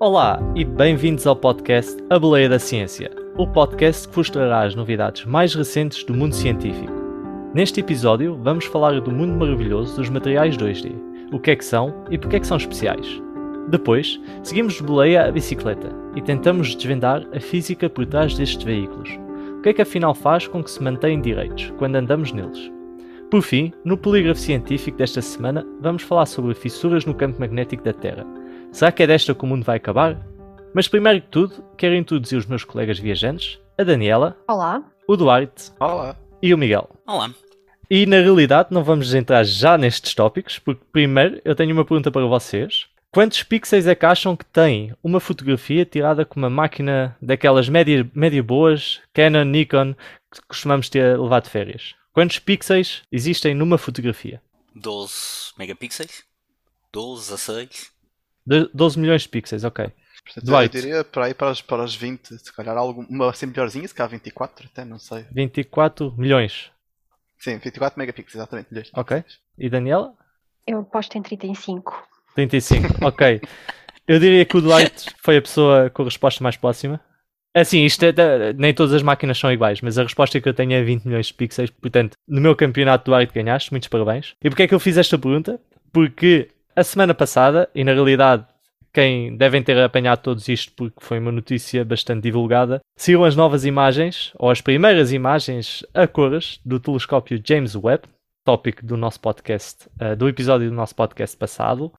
Olá e bem-vindos ao podcast A Boleia da Ciência, o podcast que vos trará as novidades mais recentes do mundo científico. Neste episódio, vamos falar do mundo maravilhoso dos materiais 2D, o que é que são e porque é que são especiais. Depois, seguimos de boleia a bicicleta e tentamos desvendar a física por trás destes veículos. O que é que afinal faz com que se mantêm direitos quando andamos neles? Por fim, no polígrafo científico desta semana, vamos falar sobre fissuras no campo magnético da Terra. Será que é desta que o mundo vai acabar? Mas primeiro que tudo, quero introduzir os meus colegas viajantes, a Daniela, Olá. o Duarte Olá. e o Miguel. Olá. E na realidade não vamos entrar já nestes tópicos, porque primeiro eu tenho uma pergunta para vocês. Quantos pixels é que acham que tem uma fotografia tirada com uma máquina daquelas média, média boas, Canon, Nikon, que costumamos ter levado de férias? Quantos pixels existem numa fotografia? 12 megapixels? 12 a 6? De 12 milhões de pixels, ok. Portanto, Dwight. eu diria para aí para os, para os 20, se calhar algum, uma assim melhorzinha, se calhar 24, até não sei. 24 milhões, Sim, 24 megapixels, exatamente. milhões ok. E Daniela? Eu aposto em 35. 35, ok. Eu diria que o Dwight foi a pessoa com a resposta mais próxima. Assim, isto é, nem todas as máquinas são iguais, mas a resposta que eu tenho é 20 milhões de pixels. Portanto, no meu campeonato, Duarte, ganhaste. Muitos parabéns. E porquê é que eu fiz esta pergunta? Porque a semana passada, e na realidade, quem devem ter apanhado todos isto porque foi uma notícia bastante divulgada, saíram as novas imagens, ou as primeiras imagens a cores do telescópio James Webb, tópico do nosso podcast, eh, do episódio do nosso podcast passado.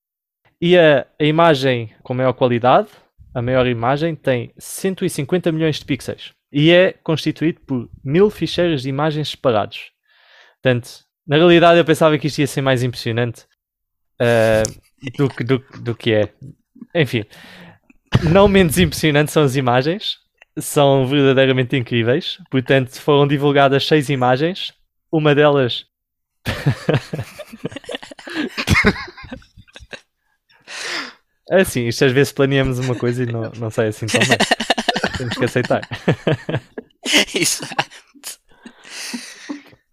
E a, a imagem com maior qualidade, a maior imagem, tem 150 milhões de pixels e é constituído por mil ficheiros de imagens separados. Portanto, na realidade eu pensava que isto ia ser mais impressionante eh, do, que, do, do que é. Enfim, não menos impressionante são as imagens, são verdadeiramente incríveis. Portanto, foram divulgadas seis imagens, uma delas É assim, isto às vezes planeamos uma coisa e não, não sai assim tão bem. Temos que aceitar. Isso.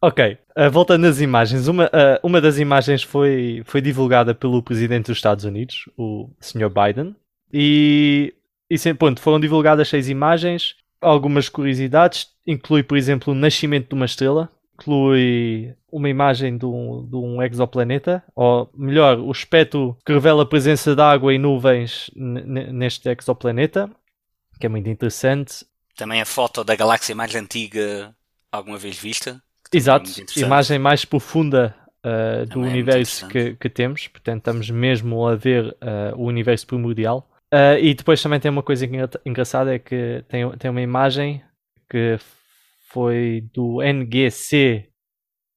Ok, uh, voltando às imagens, uma, uh, uma das imagens foi, foi divulgada pelo presidente dos Estados Unidos, o Sr. Biden, e, e sim, ponto, foram divulgadas seis imagens, algumas curiosidades, inclui, por exemplo, o nascimento de uma estrela, inclui uma imagem de um, de um exoplaneta, ou melhor, o espectro que revela a presença de água e nuvens neste exoplaneta, que é muito interessante. Também a foto da galáxia mais antiga alguma vez vista. É Exato, imagem mais profunda uh, do é universo que, que temos, portanto estamos mesmo a ver uh, o universo primordial. Uh, e depois também tem uma coisa engra- engraçada, é que tem, tem uma imagem que foi do NGC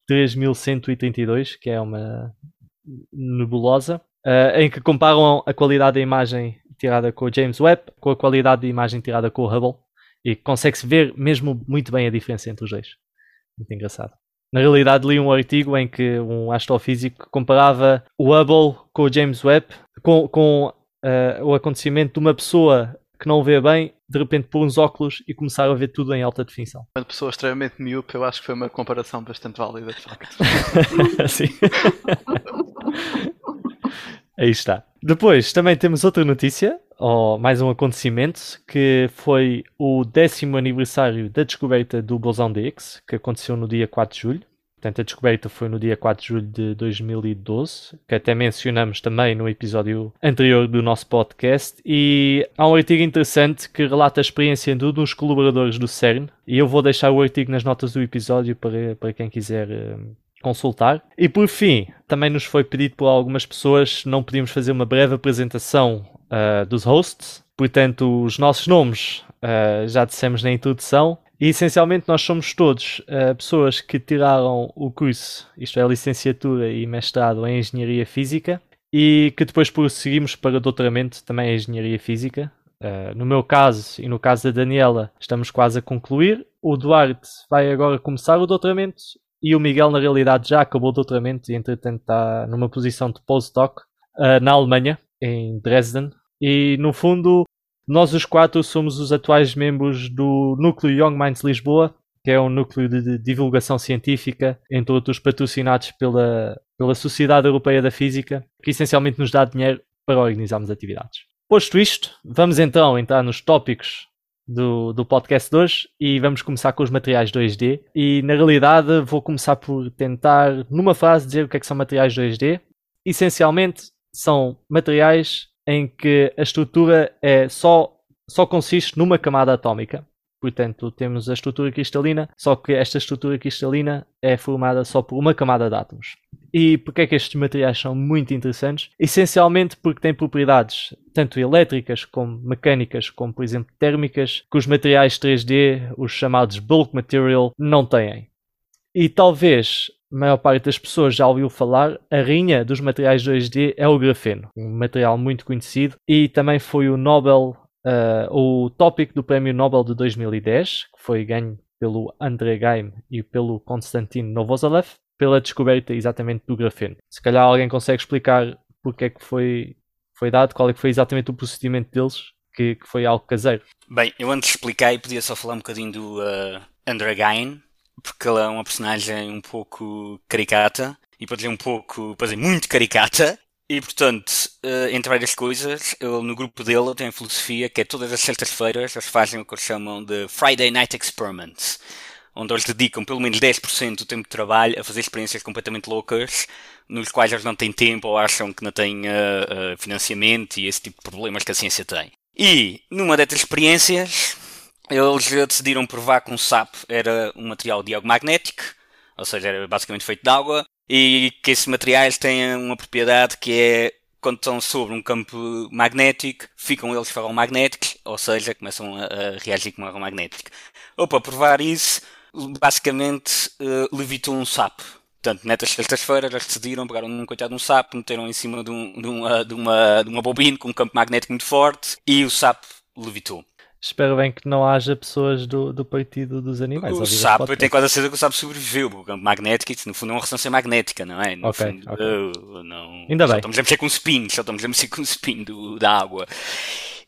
3132, que é uma nebulosa, em que comparam a qualidade da imagem tirada com o James Webb com a qualidade da imagem tirada com o Hubble e consegue-se ver mesmo muito bem a diferença entre os dois. Muito engraçado. Na realidade, li um artigo em que um astrofísico comparava o Hubble com o James Webb com, com eh, o acontecimento de uma pessoa que não vê bem, de repente pôr uns óculos e começar a ver tudo em alta definição. Uma pessoa extremamente miúpe, eu acho que foi uma comparação bastante válida, de facto. Assim. Aí está. Depois também temos outra notícia, ou mais um acontecimento, que foi o décimo aniversário da descoberta do bosão de Higgs, que aconteceu no dia 4 de julho. Portanto, a descoberta foi no dia 4 de julho de 2012, que até mencionamos também no episódio anterior do nosso podcast. E há um artigo interessante que relata a experiência de um dos colaboradores do CERN. E eu vou deixar o artigo nas notas do episódio para, para quem quiser eh, consultar. E por fim, também nos foi pedido por algumas pessoas se não podíamos fazer uma breve apresentação ah, dos hosts. Portanto, os nossos nomes ah, já dissemos na introdução. E essencialmente nós somos todos ah, pessoas que tiraram o curso, isto é, licenciatura e mestrado em Engenharia Física, e que depois prosseguimos para doutoramento também em Engenharia Física. Uh, no meu caso e no caso da Daniela, estamos quase a concluir. O Duarte vai agora começar o doutoramento e o Miguel, na realidade, já acabou o doutoramento e, entretanto, está numa posição de postdoc uh, na Alemanha, em Dresden. E, no fundo, nós os quatro somos os atuais membros do Núcleo Young Minds Lisboa, que é um núcleo de, divulgação científica, entre outros patrocinados pela, pela Sociedade Europeia da Física, que essencialmente nos dá dinheiro para organizarmos atividades. Posto isto, vamos então entrar nos tópicos do, do podcast de hoje e vamos começar com os materiais 2D. E na realidade vou começar por tentar, numa frase, dizer o que é que são materiais 2D. Essencialmente, são materiais em que a estrutura é só, só consiste numa camada atómica. Portanto, temos a estrutura cristalina, só que esta estrutura cristalina é formada só por uma camada de átomos. E porquê é que estes materiais são muito interessantes? Essencialmente porque têm propriedades tanto elétricas como mecânicas, como por exemplo térmicas, que os materiais 3D, os chamados bulk material, não têm. E talvez a maior parte das pessoas já ouviu falar, a rainha dos materiais 2D é o grafeno, um material muito conhecido e também foi o Nobel uh, o tópico do Prémio Nobel de 2010, que foi ganho pelo André Geim e pelo Konstantin Novoselev, pela descoberta exatamente do grafeno. Se calhar alguém consegue explicar porque é que foi, foi dado, qual é que foi exatamente o procedimento deles, que, que foi algo caseiro. Bem, eu antes expliquei, podia só falar um bocadinho do uh, André Geim, porque ele é uma personagem um pouco caricata, e para dizer um pouco, para dizer muito caricata, e portanto, uh, entre várias coisas, eu, no grupo dele tem a filosofia que é todas as sextas-feiras eles fazem o que eles chamam de Friday Night Experiments, onde eles dedicam pelo menos 10% do tempo de trabalho a fazer experiências completamente loucas, nos quais eles não têm tempo ou acham que não têm uh, uh, financiamento e esse tipo de problemas que a ciência tem. E, numa dessas experiências, eles decidiram provar que um sapo era um material diagomagnético, ou seja, era basicamente feito de água, e que esses materiais têm uma propriedade que é quando estão sobre um campo magnético, ficam eles ferromagnéticos, ou seja, começam a, a reagir com um ferromagnético. Ou para provar isso, basicamente uh, levitou um sapo. Portanto, nestas sextas-feiras eles decidiram, pegaram um coitado de um sapo, meteram em cima de, um, de, uma, de, uma, de uma bobina com um campo magnético muito forte e o sapo levitou. Espero bem que não haja pessoas do, do partido dos animais. O sapo, eu tenho quase a certeza que o sapo sobreviveu, porque o campo magnético, no fundo, é uma ressonância magnética, não é? No ok, fundo, ok. uh, não, Ainda só bem. estamos a mexer com o spin, só estamos a mexer com o spin do, da água.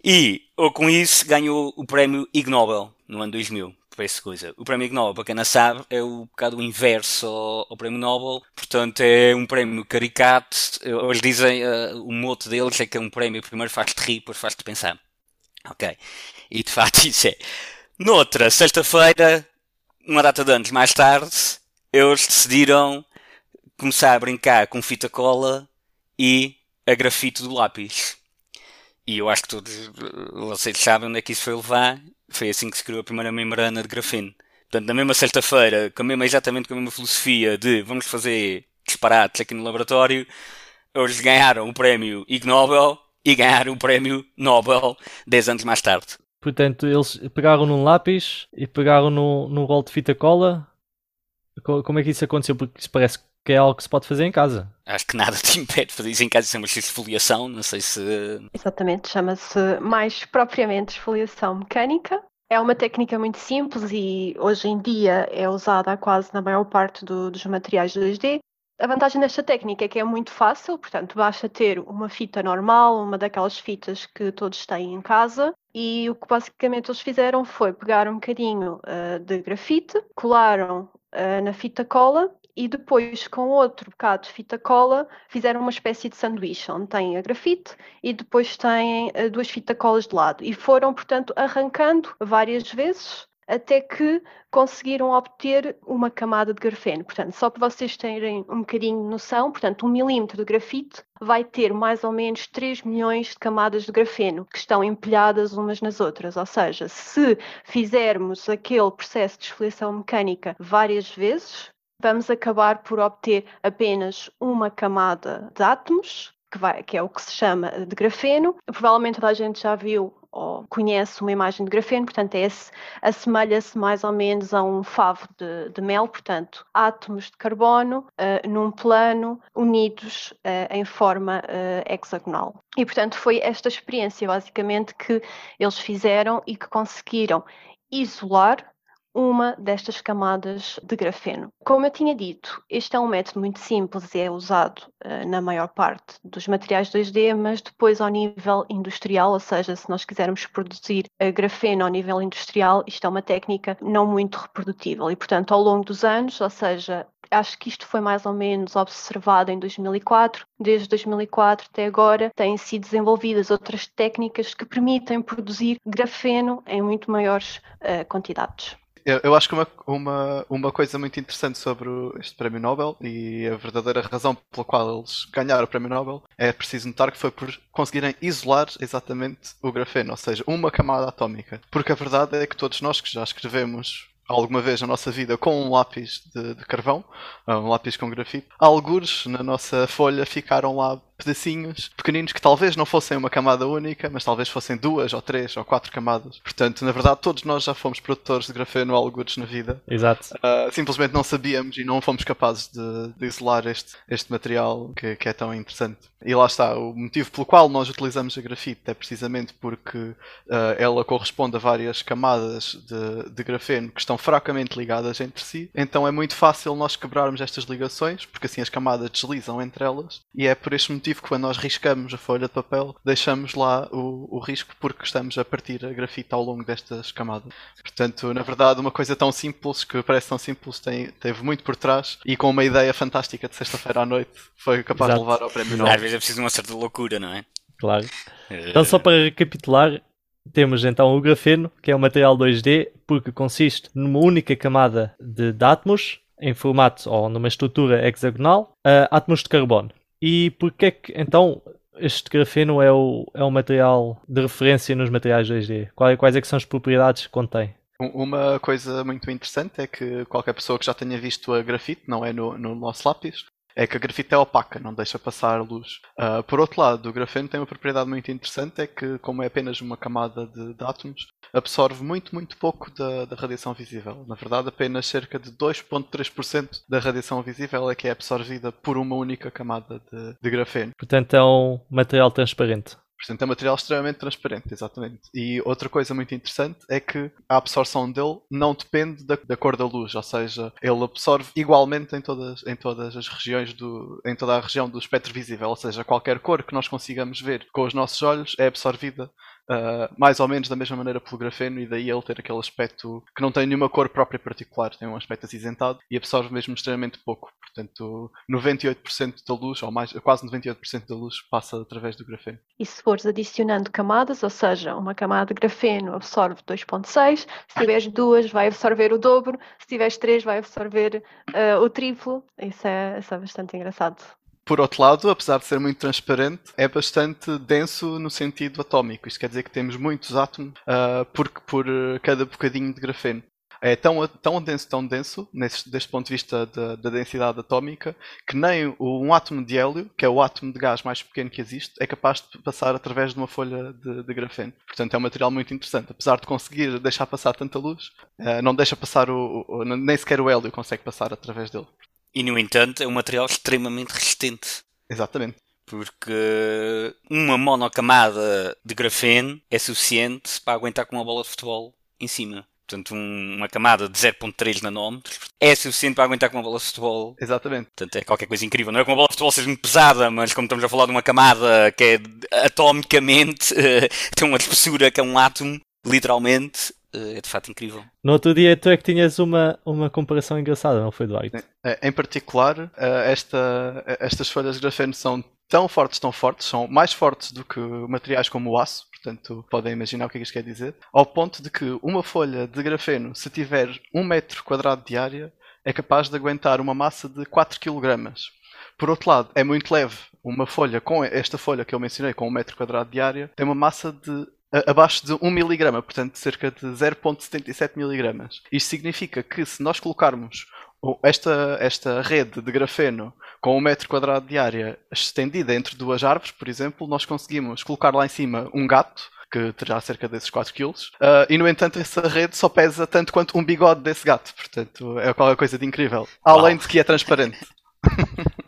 E, ou com isso, ganhou o prémio Ig Nobel no ano 2000. Essa coisa. O prémio Nobel, para quem não sabe, é o bocado o inverso ao, prémio Nobel. Portanto, é um prémio caricato. Eles dizem, uh, o mote deles é que é um prémio primeiro faz-te rir, depois faz-te pensar. Ok. E de facto isso é. Noutra, sexta-feira, uma data de anos mais tarde, eles decidiram começar a brincar com fita cola e a grafite do lápis. E eu acho que todos uh, vocês sabem onde é que isso foi levar. Foi assim que se criou a primeira membrana de grafeno. Portanto, na mesma sexta-feira, com a mesma, exatamente com a mesma filosofia de vamos fazer disparates aqui no laboratório, eles ganharam o prémio Ig Nobel e ganharam o prémio Nobel 10 anos mais tarde. Portanto, eles pegaram num lápis e pegaram num, num rolo de fita cola. Co- Como é que isso aconteceu? Porque isso parece que é algo que se pode fazer em casa. Acho que nada te impede de fazer isso em casa, isso é uma esfoliação, não sei se... Exatamente, chama-se mais propriamente esfoliação mecânica. É uma técnica muito simples e hoje em dia é usada quase na maior parte do- dos materiais 2D. A vantagem desta técnica é que é muito fácil, portanto, basta ter uma fita normal, uma daquelas fitas que todos têm em casa, e o que basicamente eles fizeram foi pegar um bocadinho ah, de grafite, colaram ah, na fita cola e depois, com outro bocado de fita cola, fizeram uma espécie de sanduíche, onde tem a grafite e depois têm ah, duas fita colas de lado. E foram, portanto, arrancando várias vezes até que conseguiram obter uma camada de grafeno. Portanto, só para vocês terem um bocadinho de noção, portanto, um milímetro de grafite vai ter mais ou menos 3 milhões de camadas de grafeno que estão empilhadas umas nas outras. Ou seja, se fizermos aquele processo de esfoliação mecânica várias vezes, vamos acabar por obter apenas uma camada de átomos, que, vai- que é o que se chama de grafeno. Provavelmente toda a gente já viu ou conhece uma imagem de grafeno, portanto, é esse, assemelha-se mais ou menos a um favo de, de mel, portanto, átomos de carbono eh, num plano unidos eh, em forma eh, hexagonal. E, portanto, foi esta experiência, basicamente, que eles fizeram e que conseguiram isolar uma destas camadas de grafeno. Como eu tinha dito, este é um método muito simples e é usado uh, na maior parte dos materiais 2D, mas depois ao nível industrial, ou seja, se nós quisermos produzir uh, grafeno ao nível industrial, isto é uma técnica não muito reprodutível e, portanto, ao longo dos anos, ou seja, acho que isto foi mais ou menos observado em 2004. Desde 2004 até agora têm sido desenvolvidas outras técnicas que permitem produzir grafeno em muito maiores uh, quantidades. Eu, eu, acho que uma, uma, uma coisa muito interessante sobre este Prémio Nobel e a verdadeira razão pela qual eles ganharam o Prémio Nobel é preciso notar que foi por conseguirem isolar exatamente o grafeno, ou seja, uma camada atómica. Porque a verdade é que todos nós que já escrevemos alguma vez na nossa vida com um lápis de, de carvão, um lápis com grafite, alguns na nossa folha ficaram lá pedacinhos pequeninos que talvez não fossem uma camada única, mas talvez fossem duas ou três ou quatro camadas. Portanto, na verdade, todos nós já fomos produtores de grafeno algures na vida. Exato. Uh, simplesmente não sabíamos e não fomos capazes de, de isolar este, este material que, que, é tão interessante. E lá está, o motivo pelo qual nós utilizamos a grafite é precisamente porque uh, ela corresponde a várias camadas de, de grafeno que estão fracamente ligadas entre si. Então é muito fácil nós quebrarmos estas ligações, porque assim as camadas deslizam entre elas. E é por este motivo motivo que quando nós riscamos a folha de papel, deixamos lá o, o risco porque estamos a partir a grafite ao longo destas camadas. Portanto, na verdade, uma coisa tão simples, que parece tão simples, tem, teve muito por trás e com uma ideia fantástica de sexta-feira à noite foi capaz Exato. de levar ao prémio Nobel. Às vezes é preciso uma certa loucura, não é? Claro. Então, só para recapitular, temos então o grafeno, que é um material 2D, porque consiste numa única camada de, de átomos, em formato ou numa estrutura hexagonal, uh, átomos de carbono. E porquê que então este grafeno é o, é o material de referência nos materiais 2D? Quais, quais é que são as propriedades que contém? Uma coisa muito interessante é que qualquer pessoa que já tenha visto a grafite, não é no, no nosso lápis, é que a grafite é opaca, não deixa passar luz. Uh, por outro lado, o grafeno tem uma propriedade muito interessante, é que como é apenas uma camada de, de átomos, absorve muito, muito pouco da, da, radiação visível. Na verdade, apenas cerca de 2.3% da radiação visível é que é absorvida por uma única camada de, de grafeno. Portanto, é um material transparente. Portanto, é material extremamente transparente, exatamente. E outra coisa muito interessante é que a absorção dele não depende da, da, cor da luz, ou seja, ele absorve igualmente em todas, em todas as regiões do, em toda a região do espectro visível, ou seja, qualquer cor que nós consigamos ver com os nossos olhos é absorvida uh, mais ou menos da mesma maneira pelo grafeno e daí ele ter aquele aspecto que não tem nenhuma cor própria particular, tem um aspecto acinzentado e absorve mesmo extremamente pouco. Portanto, 98% da luz, ou mais, quase 98% da luz passa através do grafeno. E se fores adicionando camadas, ou seja, uma camada de grafeno absorve 2.6, se tiveres duas vai absorver o dobro, se tiveres três vai absorver uh, o triplo. Isso é, isso é bastante engraçado. Por outro lado, apesar de ser muito transparente, é bastante denso no sentido atómico. Isto quer dizer que temos muitos átomos uh, por, por cada bocadinho de grafeno. É tão, tão denso, tão denso, nesse, deste ponto de vista da, da densidade atómica, que nem um átomo de hélio, que é o átomo de gás mais pequeno que existe, é capaz de passar através de uma folha de, de grafeno. Portanto, é um material muito interessante. Apesar de conseguir deixar passar tanta luz, uh, não deixa passar o, o, nem sequer o hélio consegue passar através dele. E, no entanto, é um material extremamente resistente. Exatamente. Porque uma monocamada de grafeno é suficiente para aguentar com uma bola de futebol em cima. Portanto, um, uma camada de 0.3 nanómetros é suficiente para aguentar com uma bola de futebol. Exatamente. Portanto, é qualquer coisa incrível. Não é que uma bola de futebol seja muito pesada, mas como estamos a falar de uma camada que é atomicamente, tem uma espessura que é um átomo, literalmente, é de fato incrível. No outro dia tu é que tinhas uma, uma comparação engraçada, não foi, Dwight? É, em particular, eh, esta, estas folhas de grafeno são tão fortes, tão fortes, são mais fortes do que materiais como o aço, portanto podem imaginar o que é que isto quer dizer, ao ponto de que uma folha de grafeno, se tiver um metro quadrado de área, é capaz de aguentar uma massa de 4 kg. Por outro lado, é muito leve. Uma folha com esta folha que eu mencionei, com um metro quadrado de área, tem uma massa de abaixo de 1 miligrama, portanto cerca de 0.77 miligramas. Isto significa que se nós colocarmos esta, esta rede de grafeno com um metro quadrado de área estendida entre duas árvores, por exemplo, nós conseguimos colocar lá em cima um gato que terá cerca desses 4 kg, uh, e no entanto essa rede só pesa tanto quanto um bigode desse gato, portanto é qualquer coisa de incrível, além de que é transparente.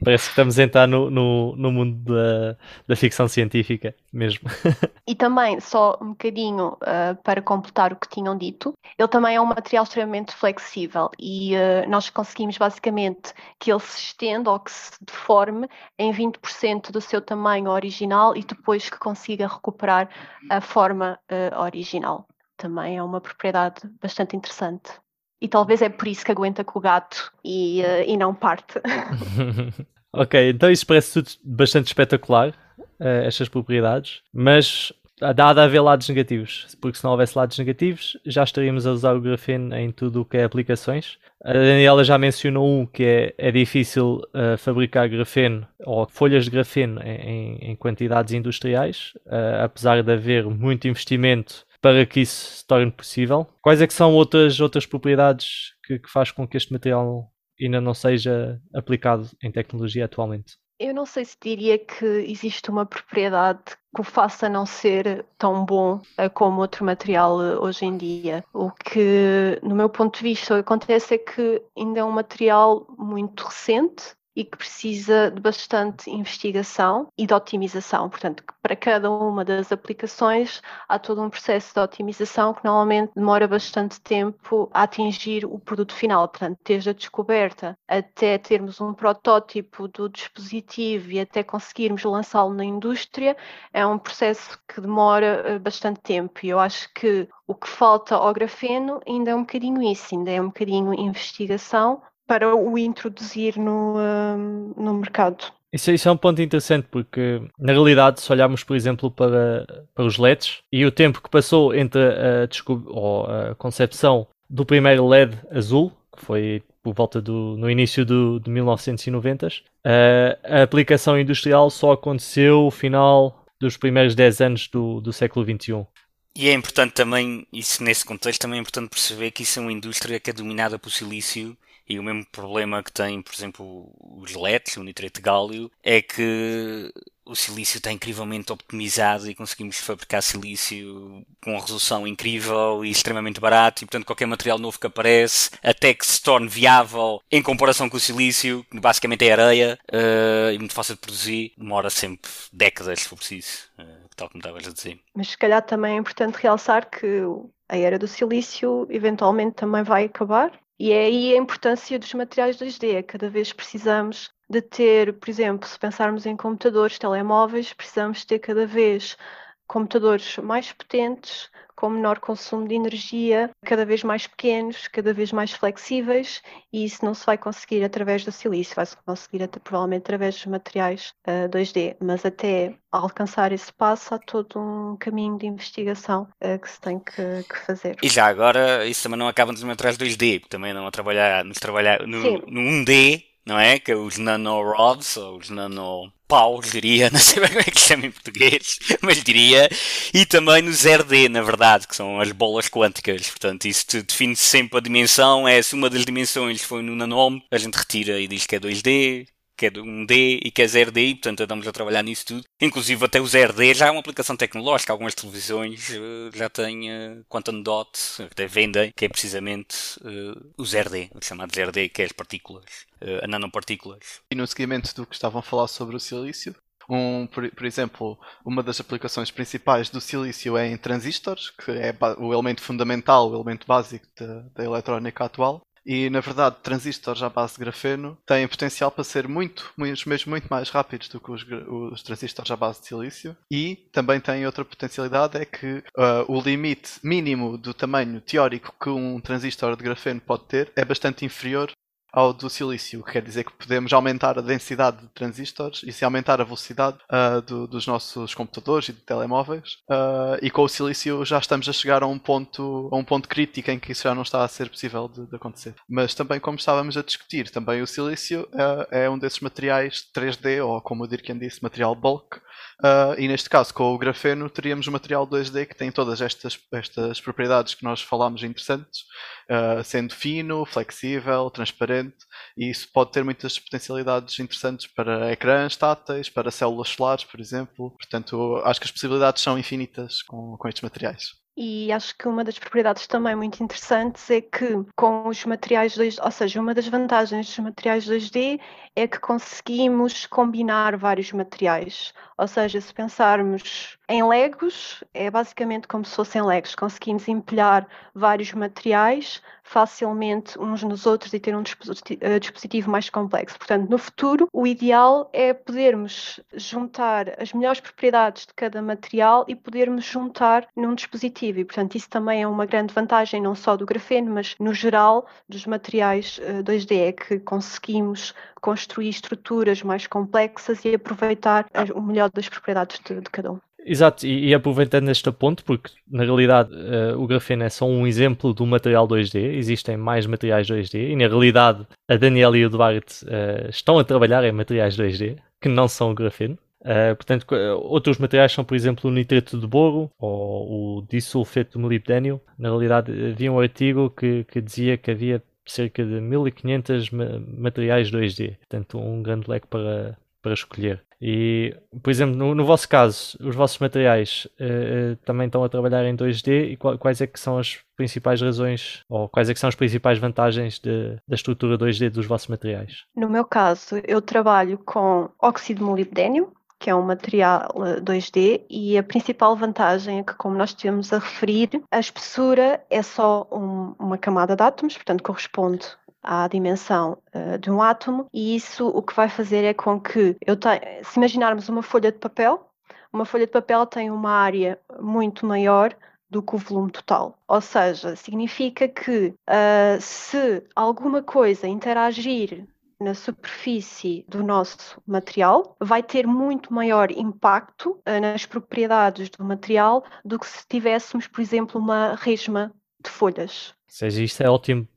Parece que estamos a entrar no, no, no mundo da, da ficção científica mesmo. E também, só um bocadinho uh, para completar o que tinham dito, ele também é um material extremamente flexível e uh, nós conseguimos basicamente que ele se estenda ou que se deforme em 20% do seu tamanho original e depois que consiga recuperar a forma uh, original. Também é uma propriedade bastante interessante. E talvez é por isso que aguenta com o gato e, e não parte. ok, então isso parece tudo bastante espetacular uh, estas propriedades, mas dá de haver lados negativos, porque se não houvesse lados negativos, já estaríamos a usar o grafeno em tudo o que é aplicações. A Daniela já mencionou um que é, é difícil uh, fabricar grafeno ou folhas de grafeno em, em quantidades industriais, uh, apesar de haver muito investimento para que isso se torne possível. Quais é que são outras, outras propriedades que, que faz com que este material ainda não seja aplicado em tecnologia atualmente? Eu não sei se diria que existe uma propriedade que o faça não ser tão bom eh, como outro material eh, hoje em dia. O que, no meu ponto de vista, acontece é que ainda é um material muito recente e que precisa de bastante investigação e de otimização. Portanto, para cada uma das aplicações há todo um processo de otimização que normalmente demora bastante tempo a atingir o produto final. Portanto, desde a descoberta até termos um protótipo do dispositivo e até conseguirmos lançá-lo na indústria, é um processo que demora eh, bastante tempo. E eu acho que o que falta ao grafeno ainda é um bocadinho isso, ainda é um bocadinho investigação para o introduzir no, uh, no mercado. Isso, isso, é um ponto interessante porque, na realidade, se olharmos, por exemplo, para, para os LEDs e o tempo que passou entre a, a, a concepção do primeiro LED azul, que foi por volta do no início do, de 1990, a, a aplicação industrial só aconteceu no final dos primeiros 10 anos do, do século XXI. E é importante também, isso nesse contexto, também é importante perceber que isso é uma indústria que é dominada por silício e o mesmo problema que tem, por exemplo, os LEDs, o nitrate de gálio, é que o silício está incrivelmente optimizado e conseguimos fabricar silício com resolução incrível e extremamente barato e portanto qualquer material novo que aparece até que se torne viável em comparação com o silício, que basicamente é areia uh, e muito fácil de produzir, demora sempre décadas se for preciso, uh, tal como estavas a dizer. Mas se calhar também é importante realçar que a era do silício eventualmente também vai acabar e é aí a importância dos materiais 2D. Cada vez precisamos de ter, por exemplo, se pensarmos em computadores, telemóveis, precisamos ter cada vez computadores mais potentes, com menor consumo de energia, cada vez mais pequenos, cada vez mais flexíveis, e isso não se vai conseguir através do silício, vai-se conseguir até, provavelmente através dos materiais uh, eh, 2D, mas até alcançar esse passo há todo um caminho de investigação uh, que se tem que, que, fazer. E já agora, isso também não acaba nos materiais 2D, também não a trabalhar, nos trabalhar no, no 1D, não é? Que os nanorods, ou os nano paus, diria, não sei bem como é que se chama em português, mas diria, e também no 0D, na verdade, que são as bolas quânticas. Portanto, isso define -se sempre a dimensão, é se uma das dimensões foi no nanômetro, a gente retira e diz que é 2D, que é de 1D e que é 0D, e portanto andamos a trabalhar nisso tudo. Inclusive até o 0D já é uma aplicação tecnológica, algumas televisões uh, já têm uh, quantum dot, até vendem, que é precisamente uh, o 0D, o chamado 0D, que é as partículas, uh, nanopartículas. E no seguimento do que estavam a falar sobre o silício, um, por, por, exemplo, uma das aplicações principais do silício é em transistores, que é o elemento fundamental, o elemento básico da eletrónica atual. E na verdade, transistores à base de grafeno têm potencial para ser muito, mesmo muito mais rápidos do que os, os, transistores à base de silício. E também tem outra potencialidade: é que uh, o limite mínimo do tamanho teórico que um transistor de grafeno pode ter é bastante inferior ao do silício, que quer dizer que podemos aumentar a densidade de transistores e se aumentar a velocidade uh, do, dos nossos computadores e de telemóveis. Uh, e com o silício já estamos a chegar a um ponto a um ponto crítico em que isso já não está a ser possível de, de acontecer. Mas também, como estávamos a discutir, também o silício uh, é um desses materiais 3D ou como o Dirk disse, material bulk Uh, e neste caso, com o grafeno, teríamos o material 2D que tem todas estas, estas propriedades que nós falámos interessantes, uh, sendo fino, flexível, transparente, e isso pode ter muitas potencialidades interessantes para ecrãs táteis, para células solares, por exemplo. Portanto, acho que as possibilidades são infinitas com, com estes materiais. E acho que uma das propriedades também muito interessantes é que com os materiais 2D, ou seja, uma das vantagens dos materiais 2D é que conseguimos combinar vários materiais. Ou seja, se pensarmos em Legos, é basicamente como se fossem Legos. Conseguimos empilhar vários materiais facilmente uns nos outros e ter um eh, dispositivo mais complexo. Portanto, no futuro, o ideal é podermos juntar as melhores propriedades de cada material e podermos juntar num dispositivo. E, portanto, isso também é uma grande vantagem, não só do grafeno, mas no geral dos materiais 2D, eh, é que conseguimos construir estruturas mais complexas e aproveitar o melhor das propriedades de, de cada um. Exato, e, e, aproveitando este ponto, porque na realidade uh, o grafeno é só um exemplo do material 2D, existem mais materiais 2D, e na realidade a Daniela e o Duarte uh, estão a trabalhar em materiais 2D, que não são o grafeno. Uh, portanto, outros materiais são, por exemplo, o nitreto de boro ou o disulfeto de molibdênio. Na realidade, havia um artigo que, que dizia que havia cerca de 1500 materiais 2D, portanto, um grande leque para, para escolher. E, por exemplo, no, no vosso caso, os vossos materiais uh, também estão a trabalhar em 2D e quais é que são as principais razões ou quais é que são as principais vantagens de, da estrutura 2D dos vossos materiais? No meu caso, eu trabalho com óxido de molibdênio, que é um material 2D, eh, e a principal vantagem é que, como nós temos a referir, a espessura é só um, uma camada de átomos, portanto corresponde à dimensão uh, de um átomo, e isso o que vai fazer é com que eu tenha, se imaginarmos uma folha de papel, uma folha de papel tem uma área muito maior do que o volume total. Ou seja, significa que uh, se alguma coisa interagir na superfície do nosso material vai ter muito maior impacto uh, nas propriedades do material do que se tivéssemos, por exemplo, uma resma de folhas seja, isso é ótimo,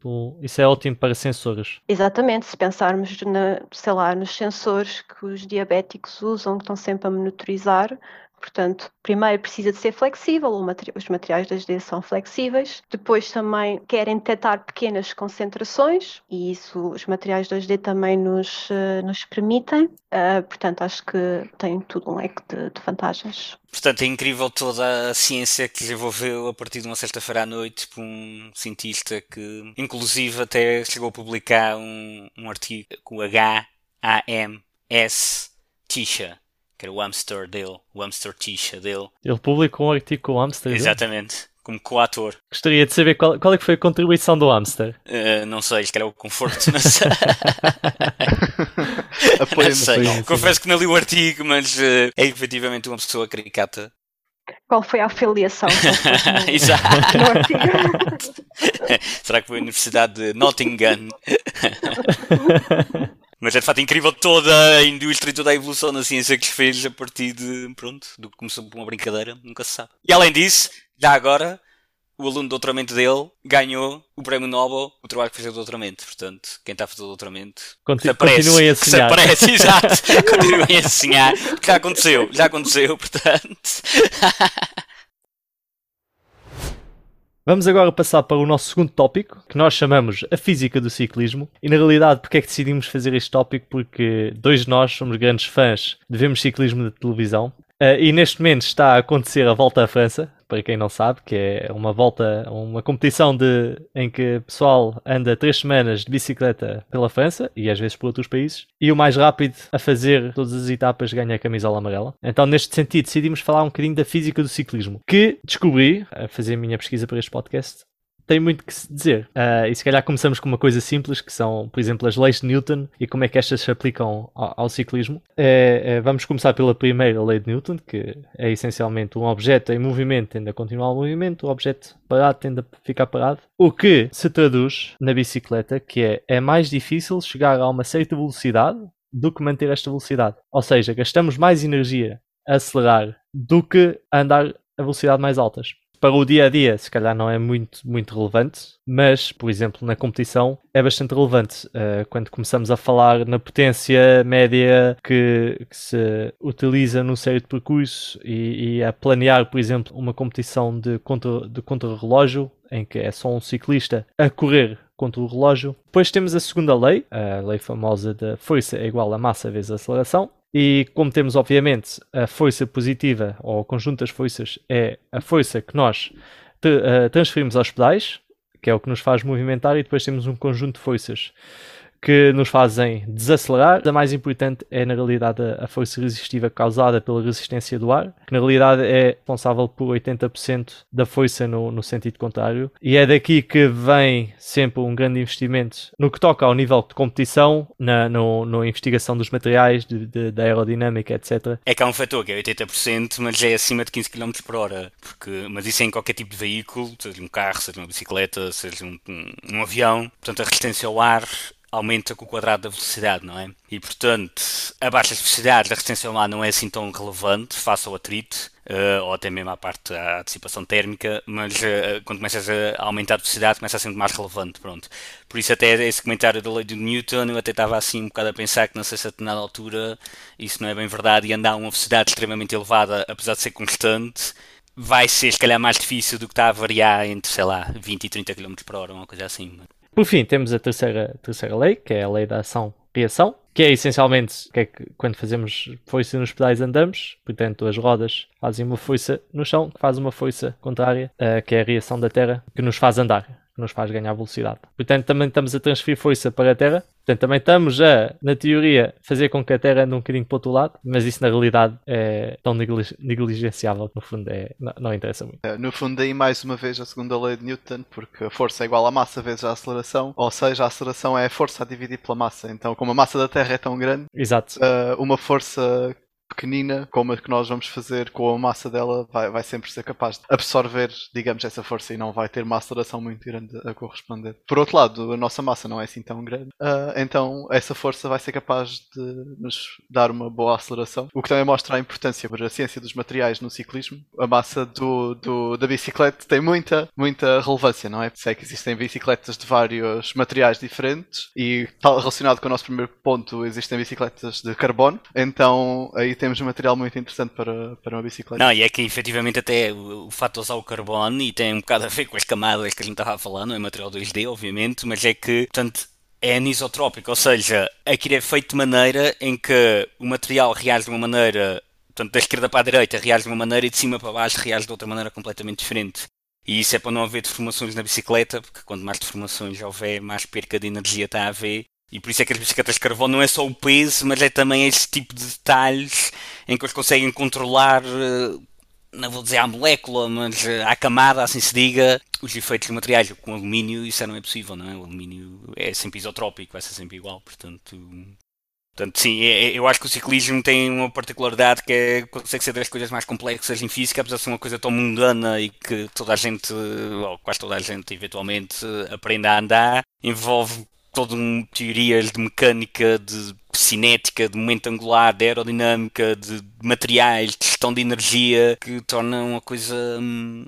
isso é ótimo para sensores. Exatamente, se pensarmos na, sei lá, nos sensores que os diabéticos usam, que estão sempre a monitorizar, Portanto, primeiro precisa de ser flexível, os materiais 2D são flexíveis. Depois também querem detectar pequenas concentrações e isso os materiais 2D também nos, uh, nos permitem. Uh, portanto, acho que tem tudo um leque de, de, vantagens. Portanto, é incrível toda a ciência que desenvolveu a partir de uma sexta-feira à noite por um cientista que, inclusive, até chegou a publicar um, um artigo com H-A-M-S Tisha que era o hamster dele, o hamster Tisha dele. Ele publicou um artigo com o hamster? Exatamente, como coator. Gostaria de saber qual, qual é que foi a contribuição do hamster. Uh, não sei, que era o conforto, não sei. não sei. Confesso que não li o artigo, mas uh, é efetivamente uma pessoa caricata. Qual foi a afiliação? Exato. Será que foi a Universidade de Nottingham? Mas é de facto incrível toda a indústria e toda a evolução da ciência que fez a partir de, pronto, do que começou por uma brincadeira, nunca se sabe. E além disso, já agora, o aluno de doutoramento dele ganhou o prémio Nobel, o trabalho que fez o doutoramento. Portanto, quem está a fazer o doutoramento, Continu continuem a sonhar. Se aparece, exato. continuem a sonhar. Porque já aconteceu, já aconteceu, portanto. Vamos agora passar para o nosso segundo tópico, que nós chamamos a física do ciclismo. E na realidade, porque é que decidimos fazer este tópico? Porque dois de nós somos grandes fãs de vermos ciclismo de televisão. Uh, e neste momento está a acontecer a volta à França, para quem não sabe, que é uma volta, uma competição de, em que o pessoal anda três semanas de bicicleta pela França e às vezes por outros países, e o mais rápido a fazer todas as etapas ganha a camisola amarela. Então, neste sentido, decidimos falar um bocadinho da física do ciclismo, que descobri, a fazer a minha pesquisa para este podcast, tem muito que se dizer. Uh, e se calhar começamos com uma coisa simples, que são, por exemplo, as leis de Newton e como é que estas se aplicam ao, ao ciclismo. É, é, vamos começar pela primeira lei de Newton, que é essencialmente um objeto em movimento tende a continuar o movimento, o objeto parado tende a ficar parado. O que se traduz na bicicleta, que é, é mais difícil chegar a uma certa velocidade do que manter esta velocidade. Ou seja, gastamos mais energia a acelerar do que a andar a velocidade mais altas para o dia a dia, se calhar não é muito, muito relevante, mas, por exemplo, na competição é bastante relevante. Uh, quando começamos a falar na potência média que, que se utiliza num certo percurso e, e, a planear, por exemplo, uma competição de contra, de contra-relógio, em que é só um ciclista a correr contra o relógio. Depois temos a segunda lei, a lei famosa da força é igual a massa vezes a aceleração, e como temos, obviamente, a força positiva, ou o conjunto das forças, é a força que nós uh, transferimos aos pedais, que é o que nos faz movimentar, e depois temos um conjunto de forças que nos fazem desacelerar. A mais importante é, na realidade, a força resistiva causada pela resistência do ar, que na realidade é responsável por 80% da força no, no, sentido contrário. E é daqui que vem sempre um grande investimento no que toca ao nível de competição, na no, no investigação dos materiais, de, de, da aerodinâmica, etc. É que há um fator que é 80%, mas é acima de 15 km por hora. Porque, mas isso é em qualquer tipo de veículo, seja um carro, seja uma bicicleta, seja um, um, um avião. Portanto, a resistência ao ar aumenta com o quadrado da velocidade, não é? E portanto, a baixa velocidade da resistência ar não é assim tão relevante face ao atrito, uh, ou até mesmo à parte da dissipação térmica, mas uh, quando começas a aumentar a velocidade começa a ser mais relevante, pronto. Por isso até esse comentário da lei de Newton, eu até estava assim um bocado a pensar que não sei se a determinada altura isso não é bem verdade e andar a uma velocidade extremamente elevada, apesar de ser constante, vai ser se calhar mais difícil do que está a variar entre, sei lá, 20 e 30 km por hora, uma coisa assim. Por fim, temos a terceira, terceira lei, que é a lei da ação-reação, que é essencialmente que é que quando fazemos força nos pedais andamos, portanto as rodas fazem uma força no chão, que faz uma força contrária, uh, que é a reação da Terra, que nos faz andar, que nos faz ganhar velocidade. Portanto, também estamos a transferir força para a Terra Portanto, também estamos a, na teoria, fazer com que a Terra ande um bocadinho para o outro lado, mas isso na realidade é tão negligenciável que no fundo é, não, não interessa muito. É, no fundo, aí mais uma vez a segunda lei de Newton, porque a força é igual à massa vezes a aceleração, ou seja, a aceleração é a força a dividir pela massa. Então, como a massa da Terra é tão grande, Exato. Uh, uma força pequenina, como a que nós vamos fazer com a massa dela, vai, vai sempre ser capaz de absorver, digamos, essa força e não vai ter uma aceleração muito grande a corresponder. Por outro lado, a nossa massa não é assim tão grande, uh, então essa força vai ser capaz de nos dar uma boa aceleração, o que também mostra a importância para a ciência dos materiais no ciclismo. A massa do, do da bicicleta tem muita, muita relevância, não é? Sei que existem bicicletas de vários materiais diferentes e, relacionado com o nosso primeiro ponto, existem bicicletas de carbono, então aí temos material muito interessante para, para uma bicicleta. Não, e é que efetivamente até o, o fato de usar o carbono e tem um bocado a ver com as camadas que a gente estava a falar, é material 2D, obviamente, mas é que, portanto, é anisotrópico, ou seja, aquilo é feito de maneira em que o material reage de uma maneira, portanto, da esquerda para a direita reage de uma maneira e de cima para baixo reage de outra maneira completamente diferente. E isso é para não haver deformações na bicicleta, porque quanto mais deformações houver, mais perca de energia está a haver e por isso é que as bicicletas de carvão não é só o peso, mas é também esse tipo de detalhes em que eles conseguem controlar, eh, não vou dizer a molécula, mas eh, a camada, assim se diga, os efeitos dos materiais. Com alumínio isso não é possível, não é? O alumínio é sempre isotrópico, vai ser sempre igual, portanto... Portanto, sim, é, é, eu acho que o ciclismo tem uma particularidade que é, consegue ser das coisas mais complexas em física, apesar de ser uma coisa tão mundana e que toda a gente, ou quase toda a gente, eventualmente, aprende a andar, envolve todo um teorias de mecânica, de cinética, de momento angular, de aerodinâmica, de materiais, de gestão de energia, que tornam a coisa. Hum,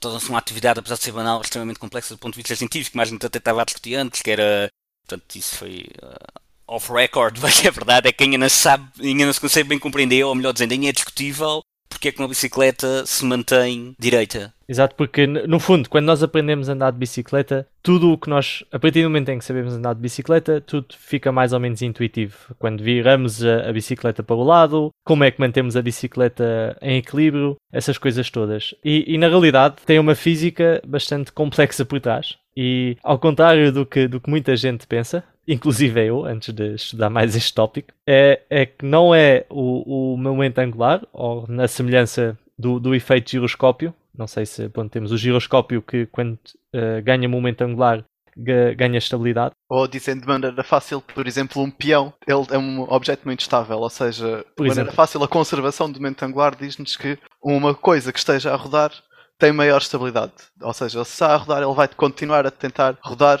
torna-se uma atividade, apesar de ser banal, extremamente complexa do ponto de vista científico, mas a gente até estava a discutir antes, que era. Portanto, isso foi. Uh, off-record, mas é verdade, é que ainda não se sabe, ainda não se consegue bem compreender, ou melhor dizendo, ainda é discutível porque é que uma bicicleta se mantém direita. Exato, porque no fundo, quando nós aprendemos a andar de bicicleta, tudo o que nós, a partir do momento em que sabemos andar de bicicleta, tudo fica mais ou menos intuitivo. Quando viramos a, a bicicleta para o lado, como é que mantemos a bicicleta em equilíbrio, essas coisas todas. E, e na realidade tem uma física bastante complexa por trás. E ao contrário do que, do que muita gente pensa, inclusive eu, antes de estudar mais este tópico, é, é que não é o, o momento angular, ou na semelhança do, do efeito giroscópio. Não sei se bom, temos o giroscópio que quando uh, ganha momento angular ganha estabilidade. Ou dizendo de maneira fácil, por exemplo, um peão, ele é um objeto muito estável, ou seja, de maneira fácil a conservação do momento angular diz-nos que uma coisa que esteja a rodar tem maior estabilidade. Ou seja, se está a rodar, ele vai continuar a tentar rodar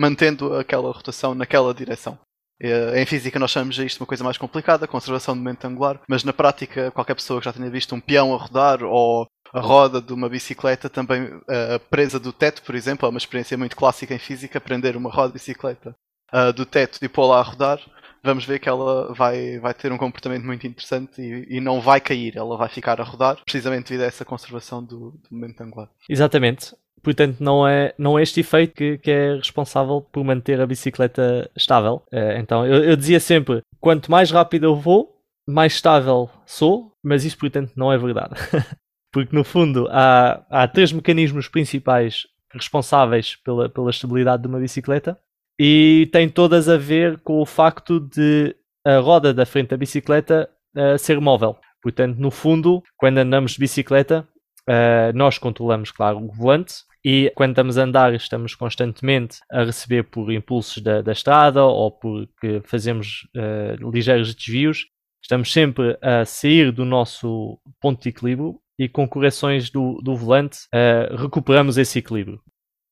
mantendo aquela rotação naquela direção. Eh, em física nós chamamos isto uma coisa mais complicada, conservação de momento angular, mas na prática qualquer pessoa que já tenha visto um peão a rodar ou a roda de uma bicicleta também uh, presa do teto, por exemplo, é uma experiência muito clássica em física, prender uma roda de bicicleta uh, do teto e pô-la a rodar, vamos ver que ela vai, vai ter um comportamento muito interessante e, e, não vai cair, ela vai ficar a rodar, precisamente devido a essa conservação do, do momento angular. Exatamente. Portanto, não é, não é este efeito que, que é responsável por manter a bicicleta estável. Uh, então, eu, eu dizia sempre: quanto mais rápido eu vou, mais estável sou, mas isso, portanto, não é verdade. porque no fundo há, há três mecanismos principais responsáveis pela, pela estabilidade de uma bicicleta e tem todas a ver com o facto de a roda da frente da bicicleta uh, ser móvel. Portanto, no fundo, quando andamos de bicicleta, uh, nós controlamos, claro, o volante e quando estamos a andar, estamos constantemente a receber por impulsos da, da estrada ou porque fazemos uh, ligeiros desvios. Estamos sempre a sair do nosso ponto de equilíbrio e com correções do, do volante uh, recuperamos esse equilíbrio.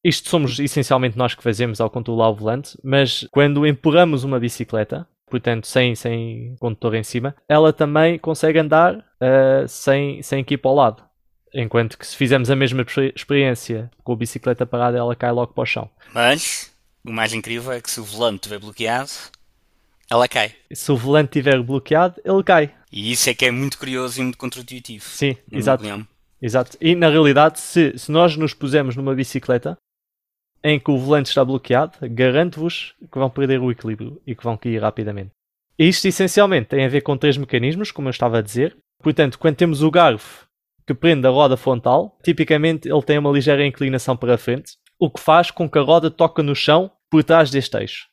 Isto somos essencialmente nós que fazemos ao controlar o volante, mas quando empurramos uma bicicleta, portanto sem, sem condutor em cima, ela também consegue andar uh, sem, sem equipa ao lado. Enquanto que se fizermos a mesma experiência com a bicicleta parada, ela cai logo para o chão. Mas o mais incrível é que se o volante estiver bloqueado, ela cai. Se o volante estiver bloqueado, ele cai. E isso é que é muito curioso e muito contra-intuitivo. Sim, exato. Exato. E na realidade, se, se nós nos pusermos numa bicicleta em que o volante está bloqueado, garanto-vos que vão perder o equilíbrio e que vão cair rapidamente. Isto essencialmente tem a ver com três mecanismos, como eu estava a dizer. Portanto, quando temos o garfo que prende a roda frontal, tipicamente ele tem uma ligeira inclinação para a frente, o que faz com que a roda toque no chão por trás deste eixo.